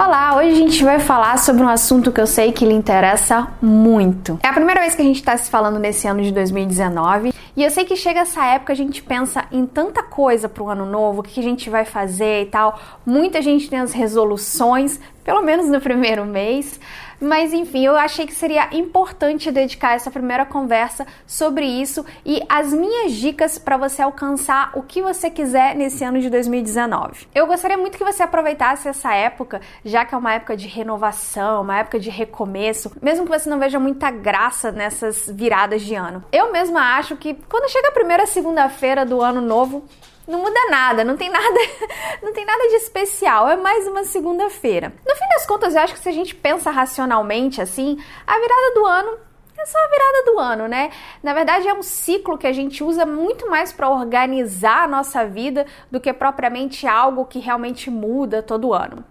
Olá, hoje a gente vai falar sobre um assunto que eu sei que lhe interessa muito. É a primeira vez que a gente está se falando nesse ano de 2019 e eu sei que chega essa época a gente pensa em tanta coisa para o ano novo, o que a gente vai fazer e tal. Muita gente tem as resoluções, pelo menos no primeiro mês. Mas enfim, eu achei que seria importante dedicar essa primeira conversa sobre isso e as minhas dicas para você alcançar o que você quiser nesse ano de 2019. Eu gostaria muito que você aproveitasse essa época, já que é uma época de renovação, uma época de recomeço, mesmo que você não veja muita graça nessas viradas de ano. Eu mesma acho que quando chega a primeira segunda-feira do ano novo, não muda nada, não tem nada, não tem nada de especial, é mais uma segunda-feira. No fim das contas, eu acho que se a gente pensa racionalmente assim, a virada do ano é só a virada do ano, né? Na verdade, é um ciclo que a gente usa muito mais para organizar a nossa vida do que propriamente algo que realmente muda todo ano.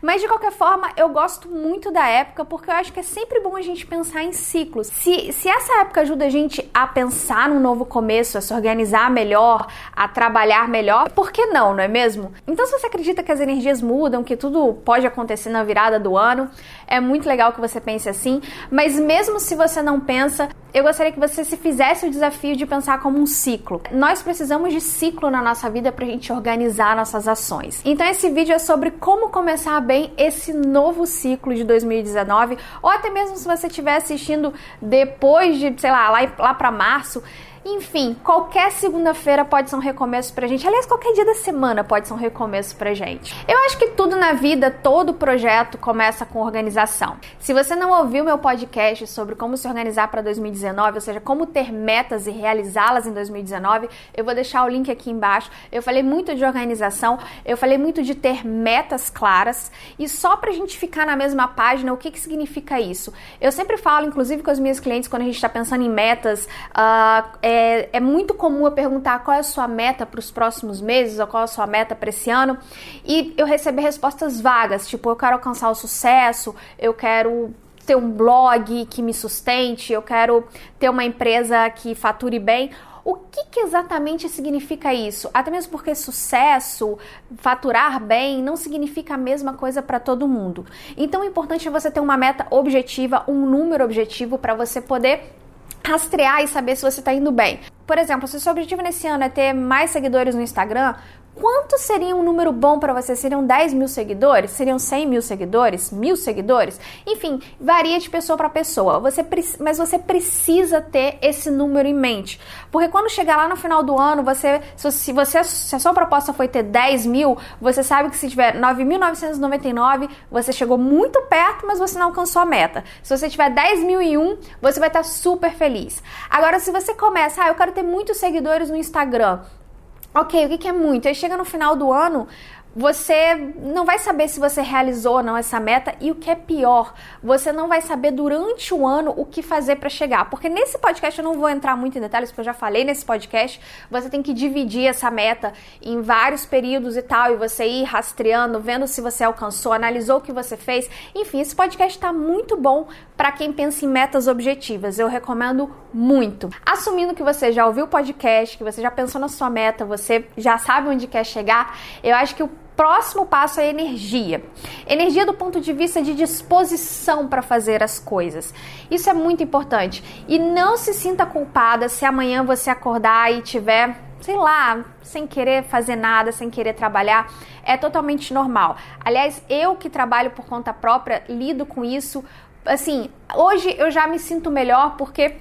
Mas de qualquer forma, eu gosto muito da época porque eu acho que é sempre bom a gente pensar em ciclos. Se, se essa época ajuda a gente a pensar num novo começo, a se organizar melhor, a trabalhar melhor, por que não, não é mesmo? Então, se você acredita que as energias mudam, que tudo pode acontecer na virada do ano, é muito legal que você pense assim. Mas mesmo se você não pensa, eu gostaria que você se fizesse o desafio de pensar como um ciclo. Nós precisamos de ciclo na nossa vida para a gente organizar nossas ações. Então, esse vídeo é sobre como começar bem esse novo ciclo de 2019, ou até mesmo se você estiver assistindo depois de, sei lá, lá, lá para março. Enfim, qualquer segunda-feira pode ser um recomeço pra gente. Aliás, qualquer dia da semana pode ser um recomeço pra gente. Eu acho que tudo na vida, todo projeto começa com organização. Se você não ouviu meu podcast sobre como se organizar para 2019, ou seja, como ter metas e realizá-las em 2019, eu vou deixar o link aqui embaixo. Eu falei muito de organização, eu falei muito de ter metas claras e só pra gente ficar na mesma página, o que, que significa isso? Eu sempre falo, inclusive com os meus clientes, quando a gente está pensando em metas, uh, é, é, é muito comum eu perguntar qual é a sua meta para os próximos meses ou qual é a sua meta para esse ano e eu receber respostas vagas, tipo, eu quero alcançar o sucesso, eu quero ter um blog que me sustente, eu quero ter uma empresa que fature bem. O que, que, exatamente significa isso? Até mesmo porque sucesso, faturar bem, não significa a mesma coisa para todo mundo. Então, o importante é você ter uma meta objetiva, um número objetivo para você poder rastrear e saber se você está indo bem. Por exemplo, se o seu objetivo nesse ano é ter mais seguidores no Instagram, Quanto seria um número bom para você? Seriam 10 mil seguidores? Seriam 100 mil seguidores? Mil seguidores? Enfim, varia de pessoa para pessoa. Você, mas você precisa ter esse número em mente. Porque quando chegar lá no final do ano, você, se, você, se a sua proposta foi ter 10 mil, você sabe que se tiver 9.999, você chegou muito perto, mas você não alcançou a meta. Se você tiver 10 mil e um, você vai estar super feliz. Agora, se você começa, ah, eu quero ter muitos seguidores no Instagram. Ok, o que, é muito? Aí chega no final do ano, você não vai saber se você realizou ou não essa meta e o que é pior, você não vai saber durante o ano o que fazer para chegar. Porque nesse podcast eu não vou entrar muito em detalhes, porque eu já falei nesse podcast, você tem que dividir essa meta em vários períodos e tal, e você ir rastreando, vendo se você alcançou, analisou o que você fez. Enfim, esse podcast está muito bom para quem pensa em metas objetivas. Eu recomendo muito. Assumindo que você já ouviu o podcast, que você já pensou na sua meta, você já sabe onde quer chegar, eu acho que o próximo passo é energia. Energia do ponto de vista de disposição para fazer as coisas. Isso é muito importante. E não se sinta culpada se amanhã você acordar e tiver, sei lá, sem querer fazer nada, sem querer trabalhar. É totalmente normal. Aliás, eu que trabalho por conta própria lido com isso. Assim, hoje eu já me sinto melhor porque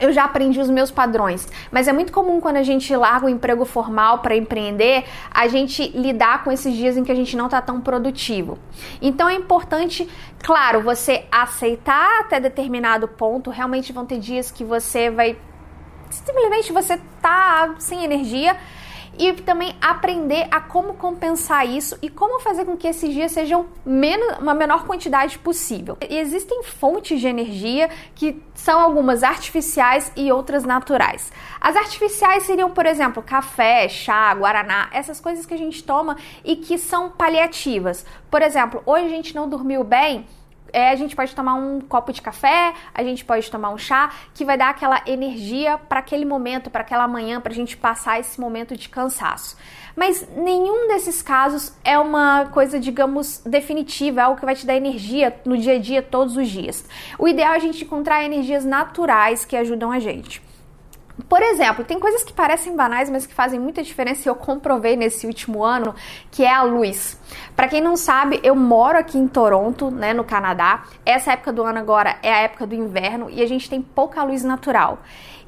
eu já aprendi os meus padrões, mas é muito comum quando a gente larga o emprego formal para empreender, a gente lidar com esses dias em que a gente não está tão produtivo. Então é importante, claro, você aceitar até determinado ponto. Realmente vão ter dias que você vai simplesmente você tá sem energia e também aprender a como compensar isso e como fazer com que esses dias sejam menos, uma menor quantidade possível. E existem fontes de energia que são algumas artificiais e outras naturais. As artificiais seriam, por exemplo, café, chá, guaraná, essas coisas que a gente toma e que são paliativas. Por exemplo, hoje a gente não dormiu bem, é, a gente pode tomar um copo de café, a gente pode tomar um chá, que vai dar aquela energia para aquele momento, para aquela manhã, para a gente passar esse momento de cansaço. Mas nenhum desses casos é uma coisa, digamos, definitiva, é algo que vai te dar energia no dia a dia, todos os dias. O ideal é a gente encontrar energias naturais que ajudam a gente. Por exemplo, tem coisas que parecem banais, mas que fazem muita diferença e eu comprovei nesse último ano, que é a luz. Para quem não sabe, eu moro aqui em Toronto, né, no Canadá. Essa época do ano agora é a época do inverno e a gente tem pouca luz natural.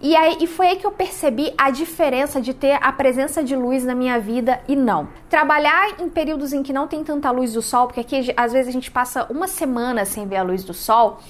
E, aí, e foi aí que eu percebi a diferença de ter a presença de luz na minha vida e não. Trabalhar em períodos em que não tem tanta luz do sol, porque aqui às vezes a gente passa uma semana sem ver a luz do sol,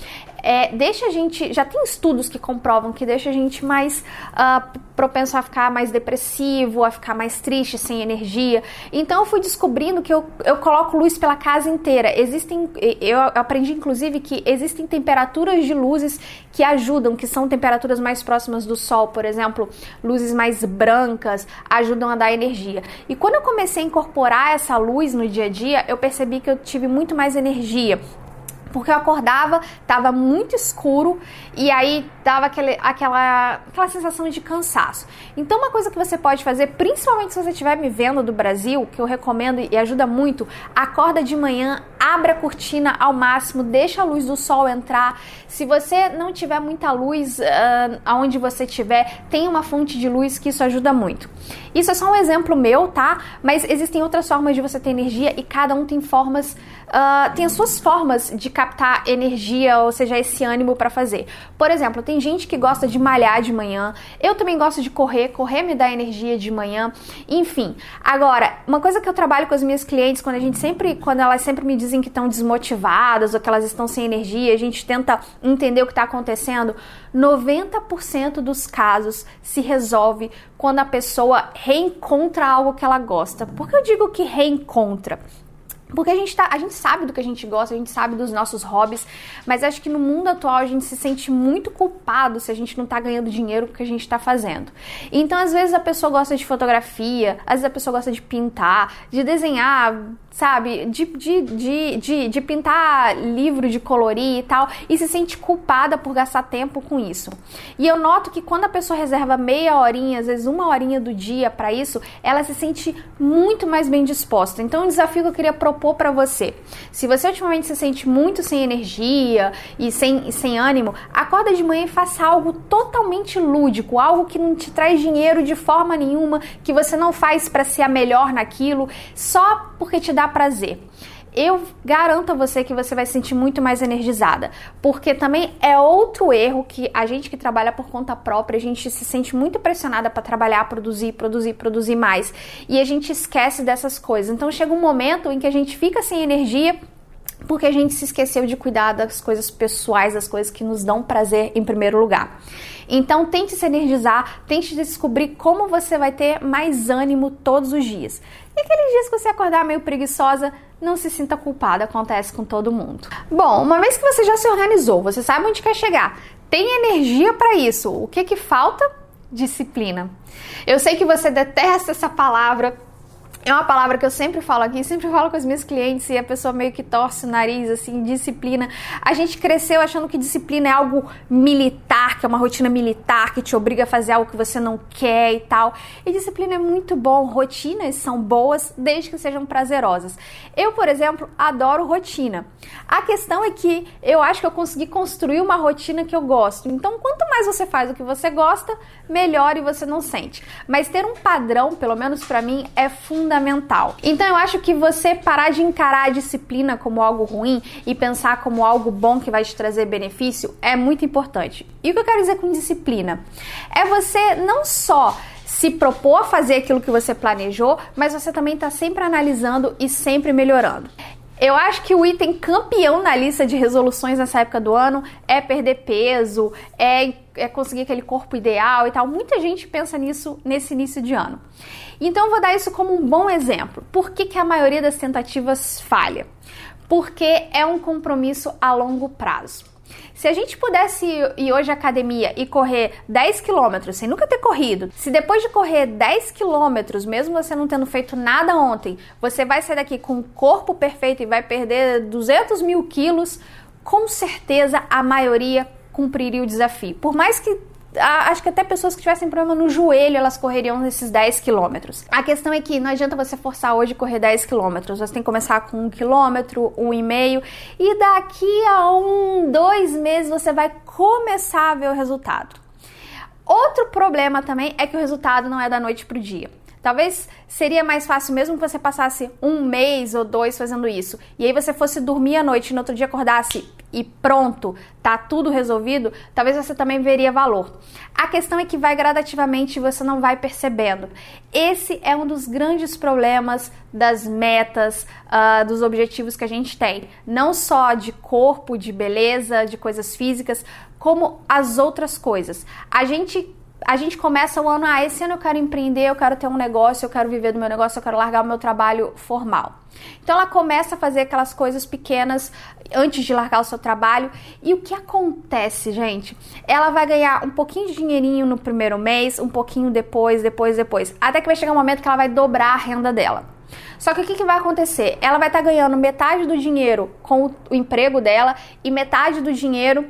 é, deixa a gente. Já tem estudos que comprovam que deixa a gente mais uh, propenso a ficar mais depressivo, a ficar mais triste, sem energia. Então eu fui descobrindo que eu, eu coloco luz pela casa inteira. Existem. Eu aprendi, inclusive, que existem temperaturas de luzes que ajudam, que são temperaturas mais próximas do sol, por exemplo, luzes mais brancas ajudam a dar energia. E quando eu comecei a incorporar essa luz no dia a dia, eu percebi que eu tive muito mais energia porque eu acordava, tava muito escuro e aí dava aquele, aquela, aquela sensação de cansaço. Então, uma coisa que você pode fazer, principalmente se você estiver me vendo do Brasil, que eu recomendo e ajuda muito, acorda de manhã, abre a cortina ao máximo, deixa a luz do sol entrar. Se você não tiver muita luz uh, aonde você estiver, tem uma fonte de luz que isso ajuda muito. Isso é só um exemplo meu, tá? Mas existem outras formas de você ter energia e cada um tem formas, uh, tem as suas formas de captar energia, ou seja, esse ânimo para fazer. Por exemplo, tem gente que gosta de malhar de manhã, eu também gosto de correr, correr me dá energia de manhã, enfim. Agora, uma coisa que eu trabalho com as minhas clientes, quando a gente sempre, quando elas sempre me dizem que estão desmotivadas ou que elas estão sem energia, a gente tenta entender o que está acontecendo, 90% dos casos se resolve quando a pessoa reencontra algo que ela gosta. Por que eu digo que reencontra? Porque a gente, tá, a gente sabe do que a gente gosta, a gente sabe dos nossos hobbies, mas acho que no mundo atual a gente se sente muito culpado se a gente não tá ganhando dinheiro porque a gente tá fazendo. Então, às vezes a pessoa gosta de fotografia, às vezes a pessoa gosta de pintar, de desenhar, sabe? De, de, de, de, de pintar livro, de colorir e tal, e se sente culpada por gastar tempo com isso. E eu noto que quando a pessoa reserva meia horinha, às vezes uma horinha do dia para isso, ela se sente muito mais bem disposta. Então, o desafio que eu queria propor propor para você. Se você ultimamente se sente muito sem energia e sem, sem ânimo, acorda de manhã e faça algo totalmente lúdico, algo que não te traz dinheiro de forma nenhuma, que você não faz para ser a melhor naquilo, só porque te dá prazer eu garanto a você que você vai se sentir muito mais energizada, porque também é outro erro que a gente que trabalha por conta própria, a gente se sente muito pressionada para trabalhar, produzir, produzir, produzir mais, e a gente esquece dessas coisas. Então chega um momento em que a gente fica sem energia porque a gente se esqueceu de cuidar das coisas pessoais, das coisas que nos dão prazer em primeiro lugar. Então tente se energizar, tente descobrir como você vai ter mais ânimo todos os dias. E aqueles dias que você acordar meio preguiçosa, não se sinta culpada, acontece com todo mundo. Bom, uma vez que você já se organizou, você sabe onde quer chegar, tem energia para isso. O que que falta? Disciplina. Eu sei que você detesta essa palavra, é uma palavra que eu sempre falo aqui, sempre falo com as minhas clientes e a pessoa meio que torce o nariz, assim, disciplina. A gente cresceu achando que disciplina é algo militar, que é uma rotina militar, que te obriga a fazer algo que você não quer e tal. E disciplina é muito bom, rotinas são boas desde que sejam prazerosas. Eu, por exemplo, adoro rotina. A questão é que eu acho que eu consegui construir uma rotina que eu gosto. Então, quanto mais você faz o que você gosta, melhor e você não sente. Mas ter um padrão, pelo menos para mim, é fundamental fundamental. Então eu acho que você parar de encarar a disciplina como algo ruim e pensar como algo bom que vai te trazer benefício é muito importante. E o que eu quero dizer com disciplina? É você não só se propor a fazer aquilo que você planejou, mas você também está sempre analisando e sempre melhorando. Eu acho que o item campeão na lista de resoluções nessa época do ano é perder peso, é, é conseguir aquele corpo ideal e tal. Muita gente pensa nisso nesse início de ano. Então eu vou dar isso como um bom exemplo. Por que, que a maioria das tentativas falha? Porque é um compromisso a longo prazo. Se a gente pudesse ir hoje à academia e correr 10 quilômetros sem nunca ter corrido, se depois de correr 10 quilômetros, mesmo você não tendo feito nada ontem, você vai sair daqui com o corpo perfeito e vai perder 200 mil quilos, com certeza a maioria cumpriria o desafio. Por mais que acho que até pessoas que tivessem problema no joelho, elas correriam esses 10 quilômetros. A questão é que não adianta você forçar hoje correr 10 quilômetros. Você tem que começar com um quilômetro, um e meio, e daqui a um, dois meses você vai começar a ver o resultado. Outro problema também é que o resultado não é da noite pro dia. Talvez seria mais fácil mesmo que você passasse um mês ou dois fazendo isso. E aí você fosse dormir à noite e no outro dia acordasse e pronto, tá tudo resolvido, talvez você também veria valor. A questão é que vai gradativamente e você não vai percebendo. Esse é um dos grandes problemas das metas, uh, dos objetivos que a gente tem. Não só de corpo, de beleza, de coisas físicas, como as outras coisas. A gente a gente começa o ano, ah, esse ano eu quero empreender, eu quero ter um negócio, eu quero viver do meu negócio, eu quero largar o meu trabalho formal. Então ela começa a fazer aquelas coisas pequenas antes de largar o seu trabalho. E o que acontece, gente? Ela vai ganhar um pouquinho de dinheirinho no primeiro mês, um pouquinho depois, depois, depois. Até que vai chegar um momento que ela vai dobrar a renda dela. Só que o que, que vai acontecer? Ela vai estar tá ganhando metade do dinheiro com o, o emprego dela e metade do dinheiro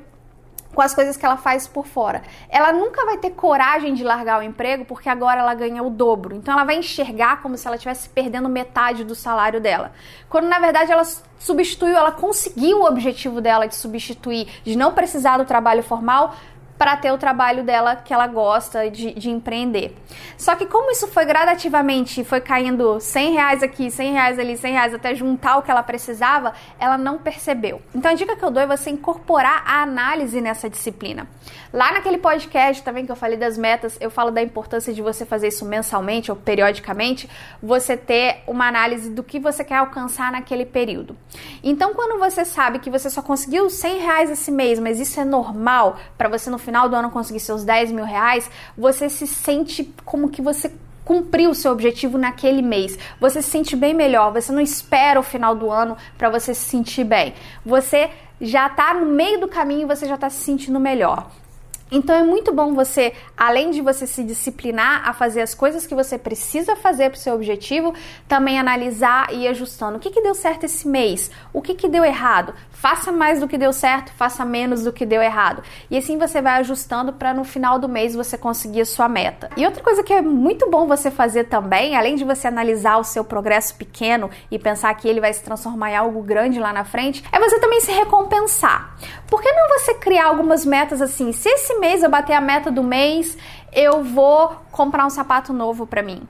com as coisas que ela faz por fora. Ela nunca vai ter coragem de largar o emprego porque agora ela ganha o dobro. Então ela vai enxergar como se ela estivesse perdendo metade do salário dela. Quando na verdade ela substituiu, ela conseguiu o objetivo dela de substituir, de não precisar do trabalho formal para ter o trabalho dela que ela gosta de, de, empreender. Só que como isso foi gradativamente, foi caindo 100 reais aqui, 100 reais ali, 100 reais até juntar o que ela precisava, ela não percebeu. Então a dica que eu dou é você incorporar a análise nessa disciplina. Lá naquele podcast também que eu falei das metas, eu falo da importância de você fazer isso mensalmente ou periodicamente, você ter uma análise do que você quer alcançar naquele período. Então quando você sabe que você só conseguiu 100 reais esse mês, mas isso é normal para você no final final do ano conseguir seus 10 mil reais, você se sente como que você cumpriu o seu objetivo naquele mês. Você se sente bem melhor. Você não espera o final do ano para você se sentir bem. Você já está no meio do caminho e você já está se sentindo melhor. Então é muito bom você, além de você se disciplinar a fazer as coisas que você precisa fazer para o seu objetivo, também analisar e ir ajustando. O que, que deu certo esse mês? O que, que deu errado? Faça mais do que deu certo, faça menos do que deu errado. E assim você vai ajustando para no final do mês você conseguir a sua meta. E outra coisa que é muito bom você fazer também, além de você analisar o seu progresso pequeno e pensar que ele vai se transformar em algo grande lá na frente, é você também se recompensar. Por que não você criar algumas metas assim? Se esse mês eu bater a meta do mês, eu vou comprar um sapato novo para mim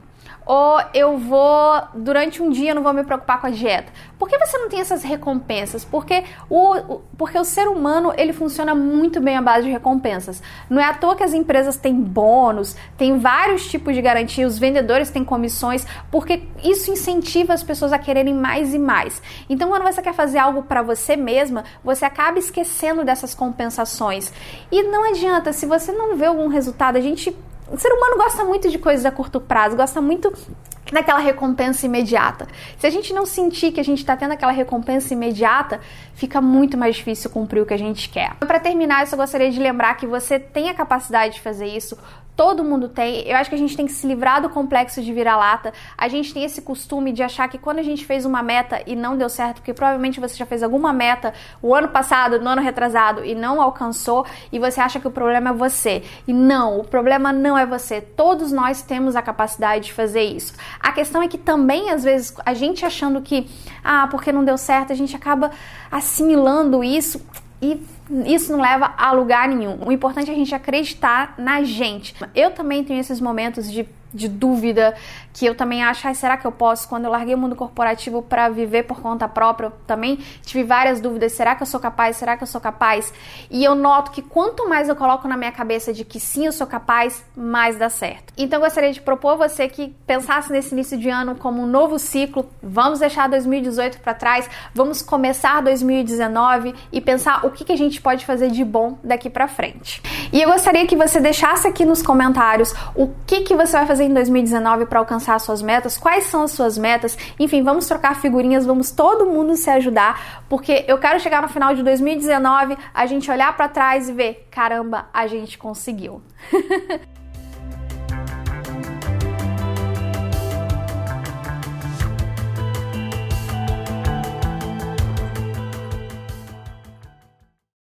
ou eu vou, durante um dia, não vou me preocupar com a dieta? Por que você não tem essas recompensas? Porque o, o, porque o ser humano, ele funciona muito bem à base de recompensas. Não é à toa que as empresas têm bônus, tem vários tipos de garantia, os vendedores têm comissões, porque isso incentiva as pessoas a quererem mais e mais. Então, quando você quer fazer algo para você mesma, você acaba esquecendo dessas compensações. E não adianta, se você não vê algum resultado, a gente o ser humano gosta muito de coisas a curto prazo, gosta muito daquela recompensa imediata. Se a gente não sentir que a gente está tendo aquela recompensa imediata, fica muito mais difícil cumprir o que a gente quer. Para terminar, eu só gostaria de lembrar que você tem a capacidade de fazer isso todo mundo tem. Eu acho que a gente tem que se livrar do complexo de vira-lata. A gente tem esse costume de achar que quando a gente fez uma meta e não deu certo, porque provavelmente você já fez alguma meta o ano passado, no ano retrasado e não alcançou, e você acha que o problema é você. E não, o problema não é você. Todos nós temos a capacidade de fazer isso. A questão é que também, às vezes, a gente achando que, ah, porque não deu certo, a gente acaba assimilando isso e isso não leva a lugar nenhum. O importante é a gente acreditar na gente. Eu também tenho esses momentos de de dúvida, que eu também acho, será que eu posso? Quando eu larguei o mundo corporativo para viver por conta própria, eu também tive várias dúvidas, será que eu sou capaz? Será que eu sou capaz? E eu noto que quanto mais eu coloco na minha cabeça de que sim, eu sou capaz, mais dá certo. Então eu gostaria de propor você que pensasse nesse início de ano como um novo ciclo. Vamos deixar 2018 para trás, vamos começar 2019 e pensar o que, que a gente pode fazer de bom daqui para frente. E eu gostaria que você deixasse aqui nos comentários o que, que você vai fazer em 2019 para alcançar suas metas, quais são as suas metas. Enfim, vamos trocar figurinhas, vamos todo mundo se ajudar, porque eu quero chegar no final de 2019, a gente olhar para trás e ver, caramba, a gente conseguiu.